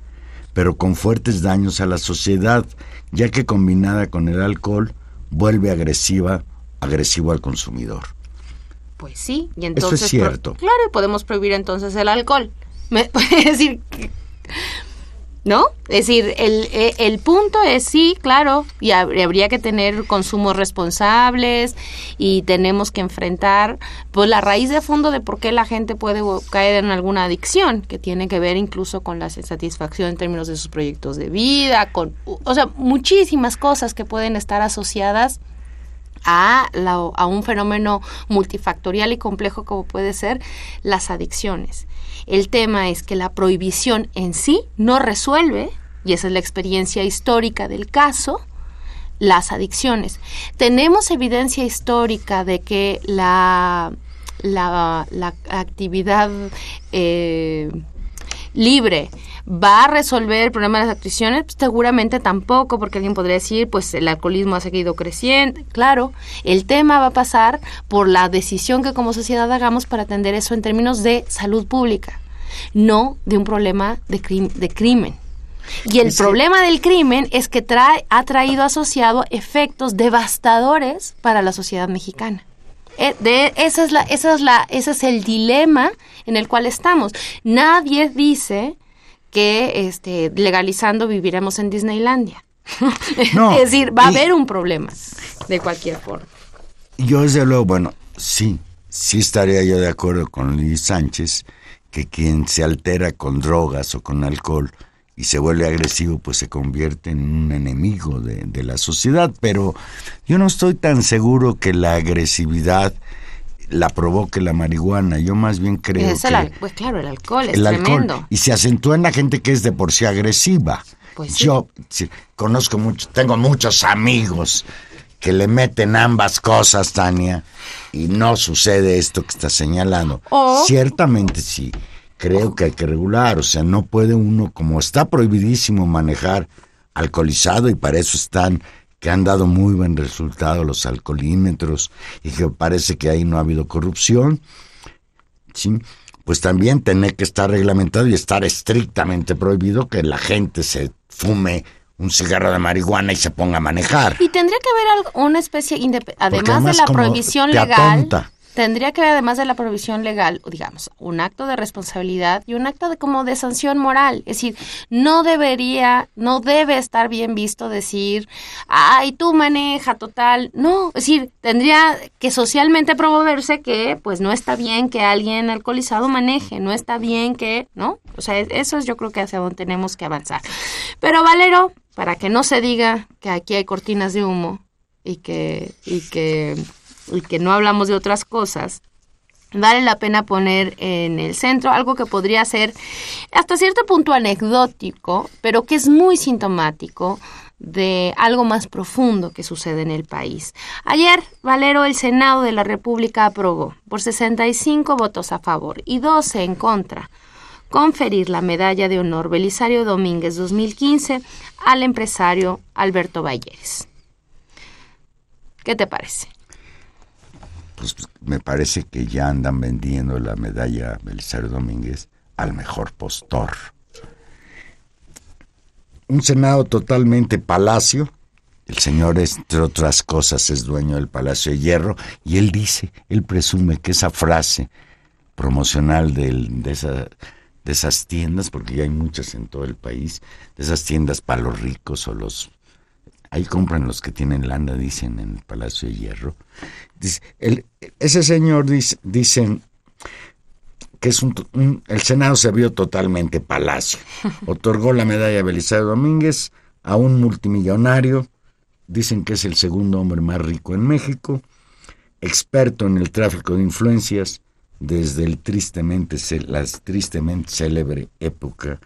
pero con fuertes daños a la sociedad, ya que combinada con el alcohol vuelve agresiva, agresivo al consumidor. Pues sí, y entonces... es cierto. pro- claro, y podemos prohibir entonces el alcohol. Me- es decir, que- ¿no? Es decir, el, eh, el punto es sí, claro, y hab- y habría que tener consumos responsables y tenemos que enfrentar pues la raíz de fondo de por qué la gente puede caer en alguna adicción, que tiene que ver incluso con la insatisfacción en términos de sus proyectos de vida, con, o sea, muchísimas cosas que pueden estar asociadas a, la- a un fenómeno multifactorial y complejo como puede ser las adicciones. El tema es que la prohibición en sí no resuelve, y esa es la experiencia histórica del caso, las adicciones. Tenemos evidencia histórica de que la, la, actividad eh, libre va a resolver el problema de las adicciones, Pues, seguramente tampoco, porque alguien podría decir, pues el alcoholismo ha seguido creciendo. Claro, el tema va a pasar por la decisión que como sociedad hagamos para atender eso en términos de salud pública, no de un problema de, de crimen. Y el Sí. problema del crimen es que trae, ha traído asociado efectos devastadores para la sociedad mexicana. Eh, De, esa es la, esa es la, ese es el dilema en el cual estamos. Nadie dice que este, legalizando viviremos en Disneylandia. No, es decir, va a haber un problema de cualquier forma. Yo desde luego, bueno, sí, sí estaría yo de acuerdo con Luis Sánchez que quien se altera con drogas o con alcohol y se vuelve agresivo, pues se convierte en un enemigo de, de la sociedad, pero yo no estoy tan seguro que la agresividad la provoque la marihuana, yo más bien creo Es que el pues claro, el alcohol es el alcohol tremendo. y se acentúa en la gente que es de por sí agresiva. Pues sí. Yo sí, conozco mucho, tengo muchos amigos que le meten ambas cosas, Tania, y no sucede esto que está señalando. O- Ciertamente sí, creo que hay que regular, o sea, no puede uno, como está prohibidísimo manejar alcoholizado y para eso están que han dado muy buen resultado los alcoholímetros y que parece que ahí no ha habido corrupción, ¿sí? pues también tener que estar reglamentado y estar estrictamente prohibido que la gente se fume un cigarro de marihuana y se ponga a manejar. Y tendría que haber algo- una especie, indep- además de además la prohibición te legal, atonta. Tendría que haber además de la prohibición legal, digamos, un acto de responsabilidad y un acto de como de sanción moral. Es decir, no debería, no debe estar bien visto decir, ay, tú maneja total. No, es decir, tendría que socialmente promoverse que pues no está bien que alguien alcoholizado maneje, no está bien que, ¿no? O sea, eso es yo creo que hacia donde tenemos que avanzar. Pero Valero, para que no se diga que aquí hay cortinas de humo y que, y que, y que no hablamos de otras cosas, vale la pena poner en el centro algo que podría ser hasta cierto punto anecdótico, pero que es muy sintomático de algo más profundo que sucede en el país. Ayer, Valero, el Senado de la República aprobó por 65 votos a favor y 12 en contra conferir la medalla de honor Belisario Domínguez 2015 al empresario Alberto Valleres. ¿Qué te parece? Pues me parece que ya andan vendiendo la medalla Belisario Domínguez al mejor postor. Un Senado totalmente palacio. El señor, entre otras cosas, es dueño del Palacio de Hierro y él dice, él presume que esa frase promocional de, de esas tiendas, porque ya hay muchas en todo el país, de esas tiendas para los ricos o los... Ahí compran los que tienen lana, dicen en el Palacio de Hierro. Dice, el- ese señor dice, dicen que es un, un- el Senado se vio totalmente palacio. Otorgó la medalla Belisario Domínguez a un multimillonario, dicen que es el segundo hombre más rico en México, experto en el tráfico de influencias desde el tristemente, la tristemente célebre época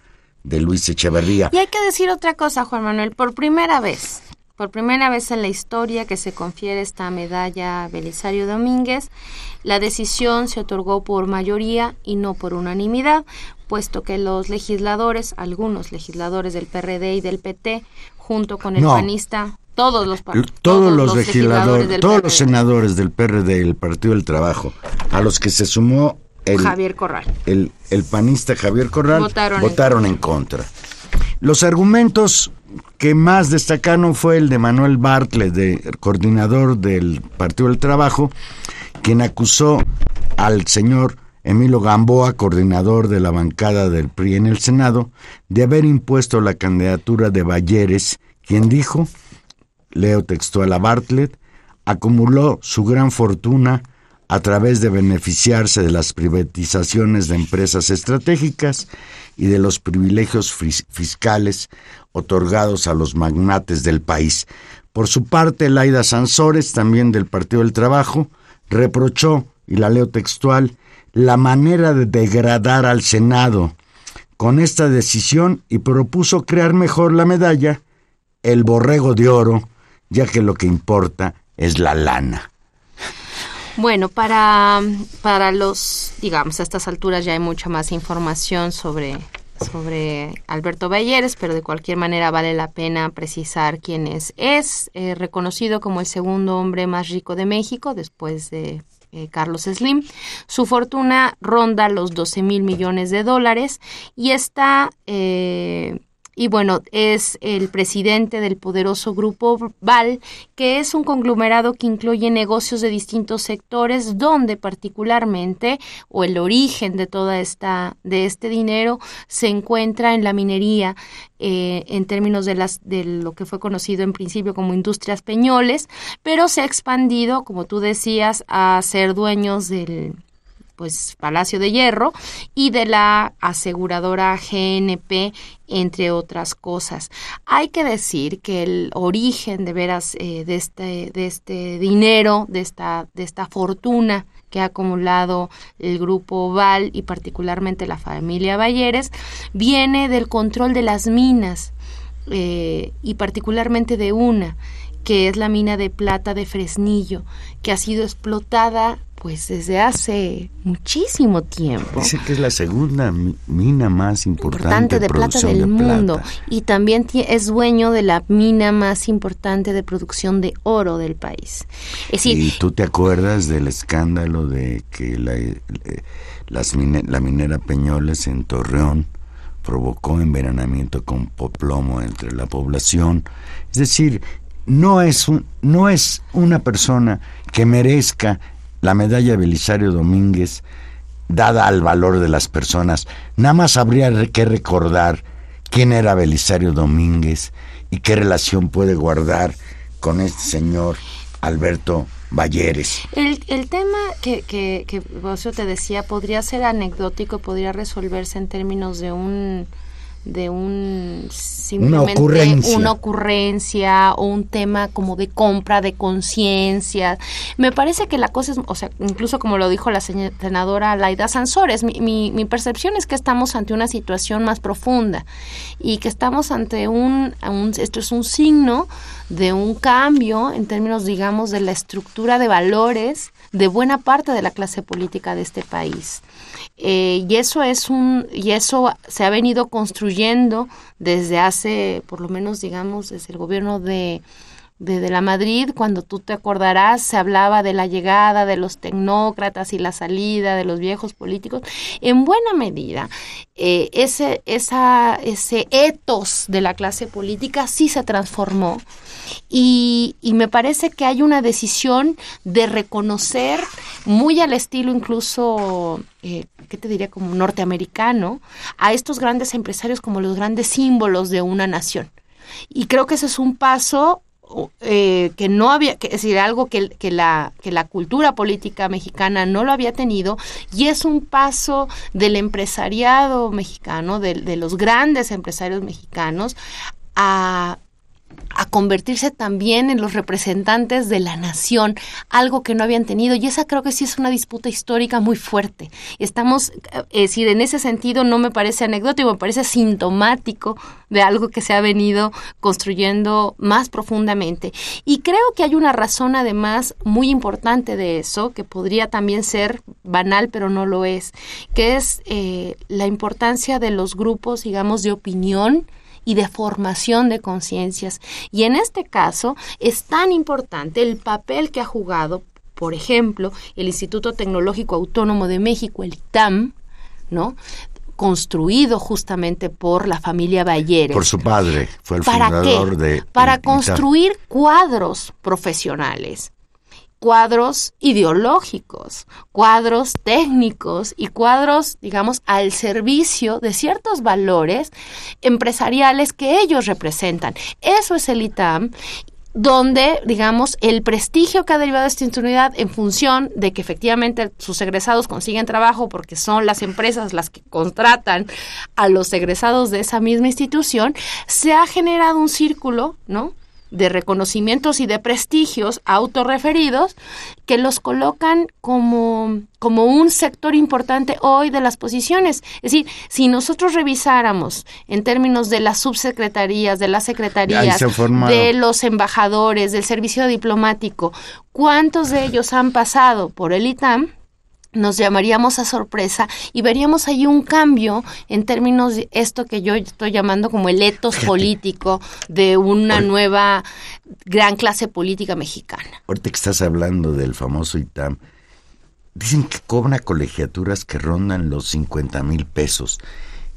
de Luis Echeverría. Y hay que decir otra cosa, Juan Manuel, por primera vez, por primera vez en la historia que se confiere esta medalla a Belisario Domínguez, la decisión se otorgó por mayoría y no por unanimidad, puesto que los legisladores, algunos legisladores del PRD y del PT, junto con el No. panista, todos los, pa- Todos, los legisladores, todos PRD, los senadores del PRD y el Partido del Trabajo, a los que se sumó el, Javier Corral. el, el panista Javier Corral, Votaron votaron, en en contra. Los argumentos que más destacaron fue el de Manuel Bartlett, de, coordinador del Partido del Trabajo, quien acusó al señor Emilio Gamboa, coordinador de la bancada del PRI en el Senado, de haber impuesto la candidatura de Balleres, quien dijo, leo textual a Bartlett, acumuló su gran fortuna a través de beneficiarse de las privatizaciones de empresas estratégicas y de los privilegios fis- fiscales otorgados a los magnates del país. Por su parte, Laida Sansores, también del Partido del Trabajo, reprochó, y la leo textual, la manera de degradar al Senado con esta decisión y propuso crear mejor la medalla, el borrego de oro, ya que lo que importa es la lana. Bueno, para, para los, digamos, a estas alturas ya hay mucha más información sobre, sobre Alberto Balleres, pero de cualquier manera vale la pena precisar quién es. Es eh, reconocido como el segundo hombre más rico de México después de eh, Carlos Slim. Su fortuna ronda los 12 mil millones de dólares y está... eh, y bueno, es el presidente del poderoso grupo Val, que es un conglomerado que incluye negocios de distintos sectores, donde particularmente, o el origen de toda esta, de este dinero, se encuentra en la minería, eh, en términos de las, de lo que fue conocido en principio como industrias peñoles, pero se ha expandido, como tú decías, a ser dueños del pues Palacio de Hierro y de la aseguradora GNP entre otras cosas. Hay que decir que el origen de veras eh, de este de este dinero, de esta de esta fortuna que ha acumulado el grupo Val y particularmente la familia Balleres viene del control de las minas eh, y particularmente de una que es la mina de plata de Fresnillo que ha sido explotada pues desde hace muchísimo tiempo Dice que es la segunda mi- mina más importante, importante de plata del de plata. mundo y también es dueño de la mina más importante de producción de oro del país. Es decir, Y tú te acuerdas del escándalo de que la, eh, las mine- la minera Peñoles en Torreón provocó envenenamiento con plomo entre la población. Es decir, no es, un- no es una persona que merezca la medalla Belisario Domínguez dada al valor de las personas. Nada más habría que recordar quién era Belisario Domínguez y qué relación puede guardar con este señor Alberto Balleres. el, el tema que, que, que te decía podría ser anecdótico, podría resolverse en términos de un de un simplemente ocurrencia. una ocurrencia o un tema como de compra de conciencia. Me parece que la cosa es, o sea, incluso como lo dijo la senadora Laida Sansores, mi, mi, mi percepción es que estamos ante una situación más profunda y que estamos ante un, un- esto es un signo de un cambio en términos, digamos, de la estructura de valores de buena parte de la clase política de este país. Eh, y eso es un y eso se ha venido construyendo desde hace por lo menos digamos desde el gobierno de de, de la Madrid, cuando tú te acordarás, se hablaba de la llegada de los tecnócratas y la salida de los viejos políticos. En buena medida, eh, ese, esa, ese etos de la clase política sí se transformó y, y me parece que hay una decisión de reconocer, muy al estilo incluso, eh, ¿qué te diría? Como norteamericano, a estos grandes empresarios como los grandes símbolos de una nación. Y creo que ese es un paso eh, que no había, que, es decir, algo que, que, la, que la cultura política mexicana no lo había tenido y es un paso del empresariado mexicano, de, de los grandes empresarios mexicanos, a, a convertirse también en los representantes de la nación, algo que no habían tenido. Y esa creo que sí es una disputa histórica muy fuerte. Estamos, eh, es decir, en ese sentido no me parece anecdótico, me parece sintomático de algo que se ha venido construyendo más profundamente. Y creo que hay una razón además muy importante de eso, que podría también ser banal, pero no lo es, que es eh, la importancia de los grupos, digamos, de opinión y de formación de conciencias. Y en este caso es tan importante el papel que ha jugado, por ejemplo, el Instituto Tecnológico Autónomo de México, el ITAM, ¿no? construido justamente por la familia Balleres. Por su padre, fue el ¿Para fundador qué? de... Para construir cuadros profesionales, cuadros ideológicos, cuadros técnicos y cuadros, digamos, al servicio de ciertos valores empresariales que ellos representan. Eso es el ITAM donde, digamos, el prestigio que ha derivado de esta unidad en función de que efectivamente sus egresados consiguen trabajo porque son las empresas las que contratan a los egresados de esa misma institución, se ha generado un círculo, ¿no? De reconocimientos y de prestigios autorreferidos que los colocan como, como un sector importante hoy de las posiciones. Es decir, si nosotros revisáramos en términos de las subsecretarías, de las secretarías, de los embajadores, del servicio diplomático, cuántos de ellos han pasado por el ITAM, nos llamaríamos a sorpresa y veríamos ahí un cambio en términos de esto que yo estoy llamando como el etos político de una nueva gran clase política mexicana. Ahorita que estás hablando del famoso ITAM, dicen que cobra colegiaturas que rondan los 50 mil pesos.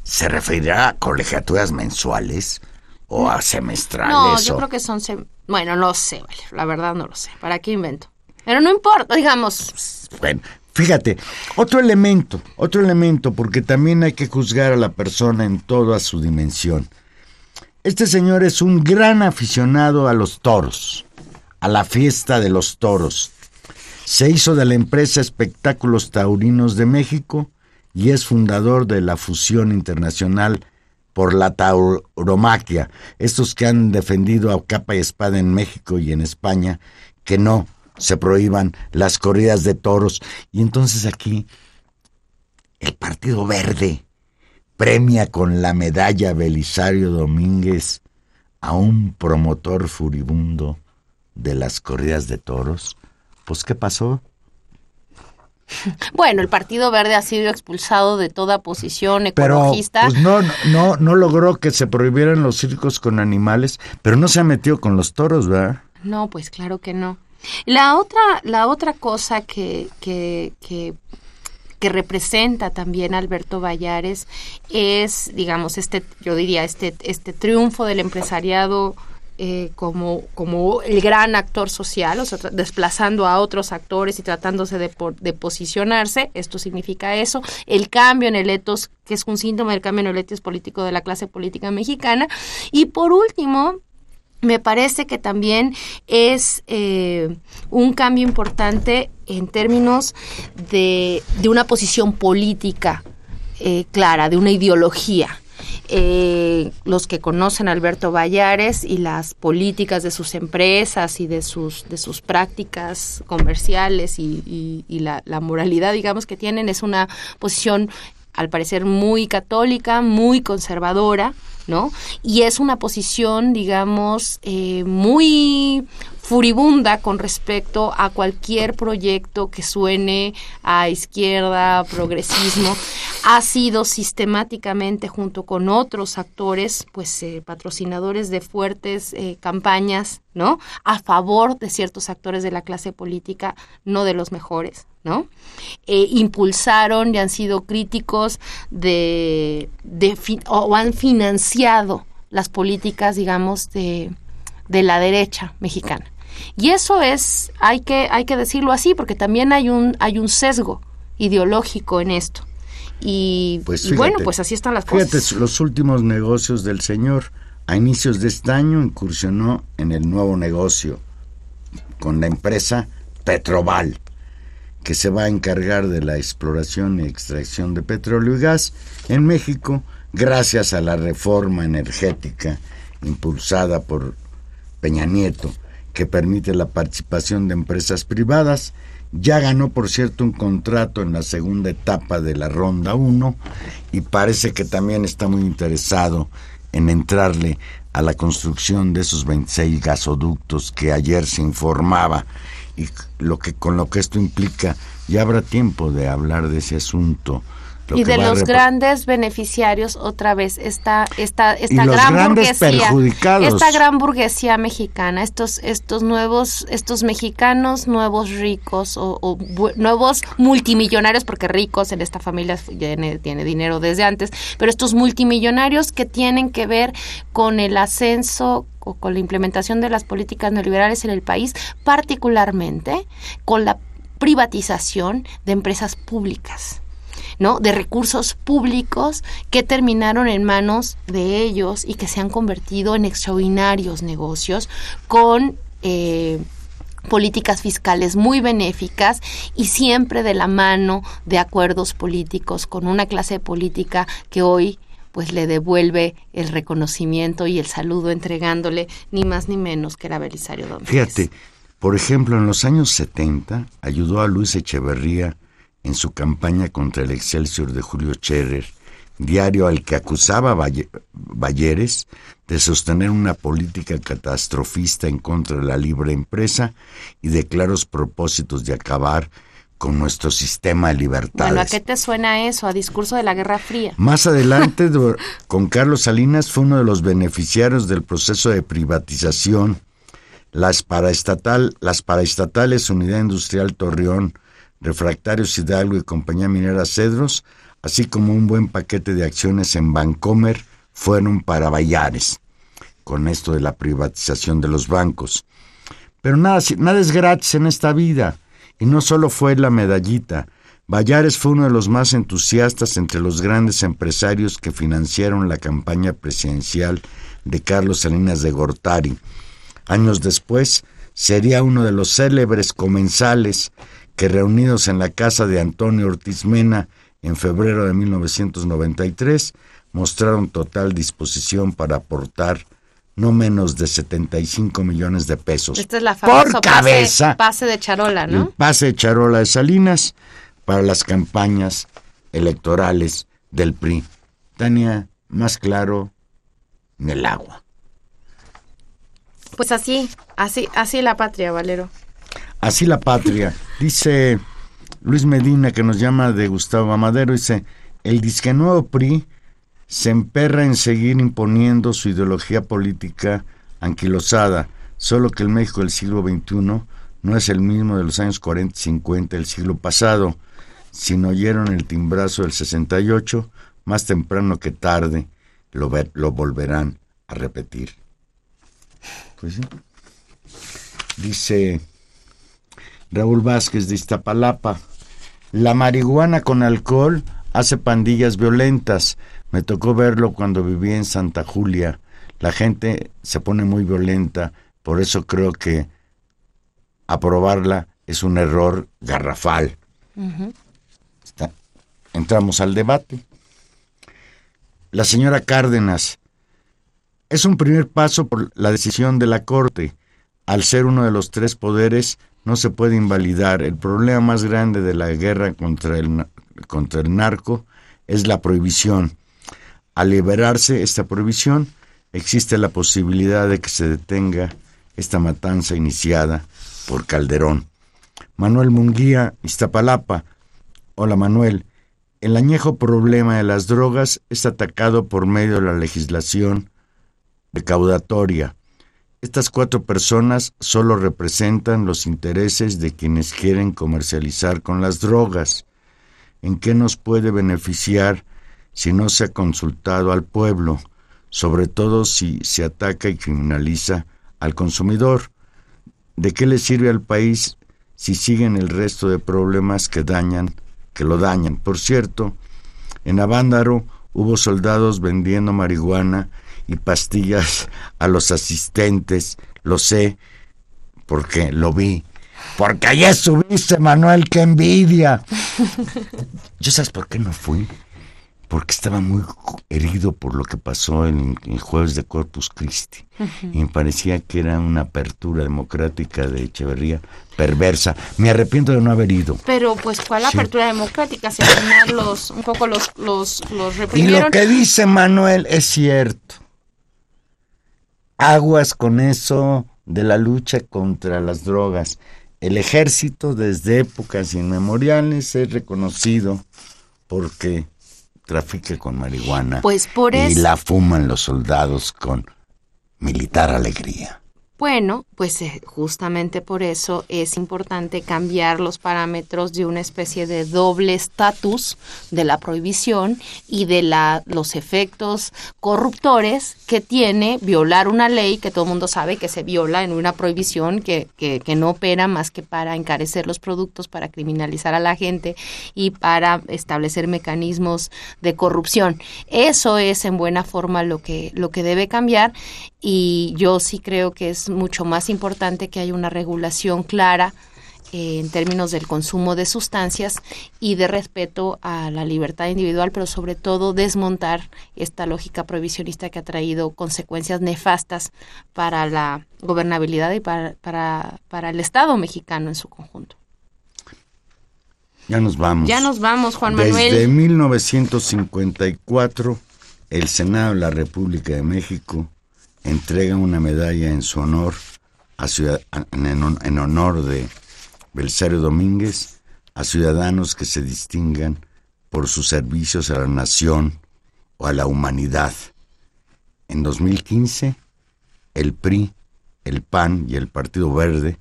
¿Se referirá a colegiaturas mensuales o a semestrales? No, yo o- creo que son... sem- Bueno, no sé, vale, la verdad no lo sé. ¿Para qué invento? Pero no importa, digamos, Bueno, fíjate, otro elemento, otro elemento, porque también hay que juzgar a la persona en toda su dimensión. Este señor es un gran aficionado a los toros, a la fiesta de los toros. Se hizo de la empresa Espectáculos Taurinos de México y es fundador de la Fusión Internacional por la Tauromaquia, estos que han defendido a capa y espada en México y en España, que no se prohíban las corridas de toros. Y entonces aquí el Partido Verde premia con la medalla Belisario Domínguez a un promotor furibundo de las corridas de toros. Pues, ¿qué pasó? bueno, el Partido Verde ha sido expulsado de toda posición Pero ecologista. pues no, no, no logró que se prohibieran los circos con animales, pero no se ha metido con los toros, ¿verdad? No, pues claro que no. La otra, la otra cosa que, que, que, que representa también Alberto Vallares es, digamos, este, yo diría, este, este triunfo del empresariado eh, como, como el gran actor social, o sea, desplazando a otros actores y tratándose de, de posicionarse, esto significa eso, el cambio en el etos, que es un síntoma del cambio en el etos político de la clase política mexicana, y por último, me parece que también es eh, un cambio importante en términos de, de una posición política eh, clara, de una ideología. Eh, los que conocen a Alberto Vallares y las políticas de sus empresas y de sus, de sus prácticas comerciales y, la moralidad, digamos, que tienen, es una posición al parecer muy católica, muy conservadora, ¿no? Y es una posición, digamos, eh, muy furibunda con respecto a cualquier proyecto que suene a izquierda, progresismo, ha sido sistemáticamente junto con otros actores, pues eh, patrocinadores de fuertes eh, campañas, ¿no? A favor de ciertos actores de la clase política, no de los mejores, ¿no? Eh, impulsaron y han sido críticos de, de o han financiado las políticas, digamos, de, de la derecha mexicana. Y eso es, hay que, hay que decirlo así, porque también hay un, hay un sesgo ideológico en esto. Y, Pues y bueno, fíjate, pues así están las Fíjate, cosas. los últimos negocios del señor. A inicios de este año incursionó en el nuevo negocio con la empresa Petroval, que se va a encargar de la exploración y extracción de petróleo y gas en México gracias a la reforma energética impulsada por Peña Nieto, que permite la participación de empresas privadas. Ya ganó, por cierto, un contrato en la segunda etapa de la Ronda 1 y parece que también está muy interesado en entrarle a la construcción de esos 26 gasoductos que ayer se informaba y lo que con lo que esto implica ya habrá tiempo de hablar de ese asunto y de los grandes beneficiarios otra vez esta esta esta gran burguesía esta gran burguesía mexicana estos estos nuevos estos mexicanos nuevos ricos o, nuevos multimillonarios porque ricos en esta familia tiene, tiene dinero desde antes pero estos multimillonarios que tienen que ver con el ascenso o con la implementación de las políticas neoliberales en el país particularmente con la privatización de empresas públicas ¿no? De recursos públicos que terminaron en manos de ellos y que se han convertido en extraordinarios negocios con eh, políticas fiscales muy benéficas y siempre de la mano de acuerdos políticos con una clase política que hoy pues le devuelve el reconocimiento y el saludo entregándole ni más ni menos que era Belisario Domínguez. Fíjate, por ejemplo, en los años 70 ayudó a Luis Echeverría en su campaña contra el Excelsior de Julio Scherer, diario al que acusaba Balleres de sostener una política catastrofista en contra de la libre empresa y de claros propósitos de acabar con nuestro sistema de libertades. Bueno, ¿a qué te suena eso? A discurso de la Guerra Fría. Más adelante, con Carlos Salinas, fue uno de los beneficiarios del proceso de privatización. Las paraestatal, las paraestatales Unidad Industrial Torreón, Refractarios Hidalgo y Compañía Minera Cedros, así como un buen paquete de acciones en Bancomer, fueron para Bayares, con esto de la privatización de los bancos. Pero nada, nada es gratis en esta vida, y no solo fue la medallita. Bayares fue uno de los más entusiastas entre los grandes empresarios que financiaron la campaña presidencial de Carlos Salinas de Gortari. Años después, sería uno de los célebres comensales que reunidos en la casa de Antonio Ortiz Mena en febrero de 1993 mostraron total disposición para aportar no menos de 75 millones de pesos Esta es la por cabeza, pase, de charola, ¿no? pase de charola de Salinas para las campañas electorales del PRI. Tania, más claro, en el agua. Pues así, así, así la patria, Valero. Así la patria. Dice Luis Medina, que nos llama de Gustavo Amadero, dice, el disque nuevo PRI se emperra en seguir imponiendo su ideología política anquilosada, solo que el México del siglo XXI no es el mismo de los años 40 y 50 del siglo pasado. Si no oyeron el timbrazo del 68, más temprano que tarde lo, lo volverán a repetir. Pues sí. Dice Raúl Vázquez de Iztapalapa. La marihuana con alcohol hace pandillas violentas. Me tocó verlo cuando viví en Santa Julia. La gente se pone muy violenta, por eso creo que aprobarla es un error garrafal. entramos al debate. La señora Cárdenas, es un primer paso por la decisión de la Corte. Al ser uno de los tres poderes, no se puede invalidar. El problema más grande de la guerra contra el, contra el narco es la prohibición. Al liberarse esta prohibición, existe la posibilidad de que se detenga esta matanza iniciada por Calderón. Manuel Munguía, Iztapalapa. Hola Manuel. El añejo problema de las drogas es atacado por medio de la legislación recaudatoria. Estas cuatro personas solo representan los intereses de quienes quieren comercializar con las drogas. ¿En qué nos puede beneficiar si no se ha consultado al pueblo, sobre todo si se ataca y criminaliza al consumidor? ¿De qué le sirve al país si siguen el resto de problemas que dañan, que lo dañan? Por cierto, en Avándaro hubo soldados vendiendo marihuana y pastillas a los asistentes, lo sé, porque lo vi. Porque ayer subiste, Manuel, qué envidia. ¿Yo sabes por qué no fui? porque estaba muy herido por lo que pasó en el jueves de Corpus Christi. Y me parecía que era una apertura democrática de Echeverría perversa. Me arrepiento de no haber ido. Pero, pues, ¿cuál apertura democrática? Si al final los, un poco los, los, los Y reprimieron. lo que dice Manuel es cierto. Aguas con eso de la lucha contra las drogas. El ejército desde épocas inmemoriales es reconocido porque trafica con marihuana Pues por y eso. la fuman los soldados con militar alegría. Bueno, pues eh, justamente por eso es importante cambiar los parámetros de una especie de doble estatus de la prohibición y de la, los efectos corruptores que tiene violar una ley que todo el mundo sabe que se viola en una prohibición que, que, que no opera más que para encarecer los productos, para criminalizar a la gente y para establecer mecanismos de corrupción. Eso es en buena forma lo que, lo que debe cambiar y yo sí creo que es mucho más importante que haya una regulación clara eh, en términos del consumo de sustancias y de respeto a la libertad individual, pero sobre todo desmontar esta lógica prohibicionista que ha traído consecuencias nefastas para la gobernabilidad y para, para, para el Estado mexicano en su conjunto. Ya nos vamos. Ya nos vamos, Juan Desde Manuel. 1954, el Senado de la República de México entrega una medalla en su honor, a ciudad- en, honor de Belisario Domínguez, a ciudadanos que se distingan por sus servicios a la nación o a la humanidad. En 2015, el PRI, el PAN y el Partido Verde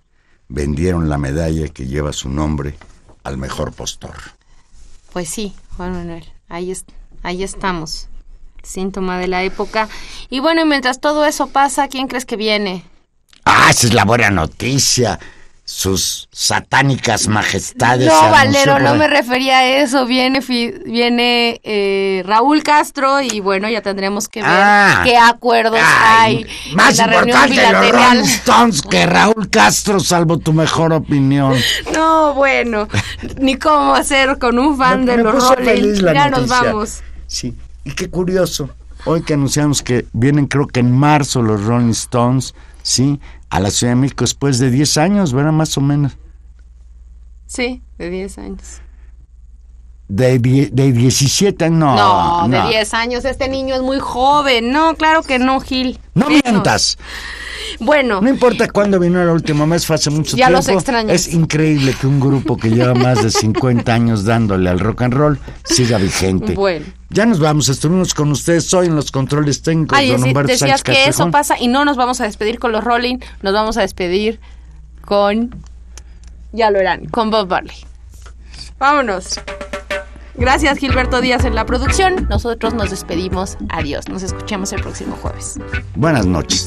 vendieron la medalla que lleva su nombre al mejor postor. Pues sí, Juan Manuel, ahí, ahí estamos. Síntoma de la época. Y bueno, y mientras todo eso pasa, ¿quién crees que viene? Ah, esa es la buena noticia. Sus satánicas majestades. No, Valero, no me refería a eso. Viene, viene eh, Raúl Castro y bueno, ya tendremos que ver Ah. qué acuerdos Ay, hay más en la reunión importante los bilateral. Rolling Stones que Raúl Castro, salvo tu mejor opinión. No, bueno, ni cómo hacer con un fan Me- de me los Rolling. Ya nos vamos. Sí, y qué curioso. Hoy que anunciamos que vienen, creo que en marzo, los Rolling Stones, ¿sí? A la Ciudad de México después de 10 años, ¿verdad? Más o menos. Sí, de 10 años. De, die- de 17, no. No, no. de 10 años. Este niño es muy joven. No, claro que no, Gil. No mientas. Bueno, No importa cuándo vino la última vez, fue hace mucho Ya tiempo. los extrañas. Es increíble que un grupo que lleva más de 50 años dándole al rock and roll siga vigente. Bueno. Ya nos vamos, estuvimos con ustedes hoy en los controles técnicos. Ay, don Humberto decías Sánchez que eso pasa y no nos vamos a despedir con los Rolling, nos vamos a despedir con. Ya lo eran, con Bob Marley. Vámonos. Gracias, Gilberto Díaz, en la producción. Nosotros nos despedimos. Adiós. Nos escuchamos el próximo jueves. Buenas noches.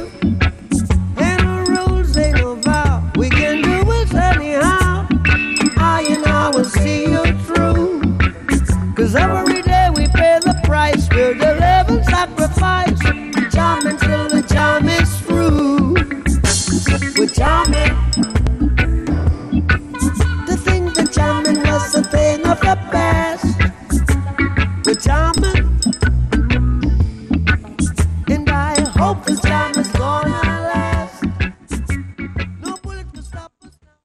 the best. I'm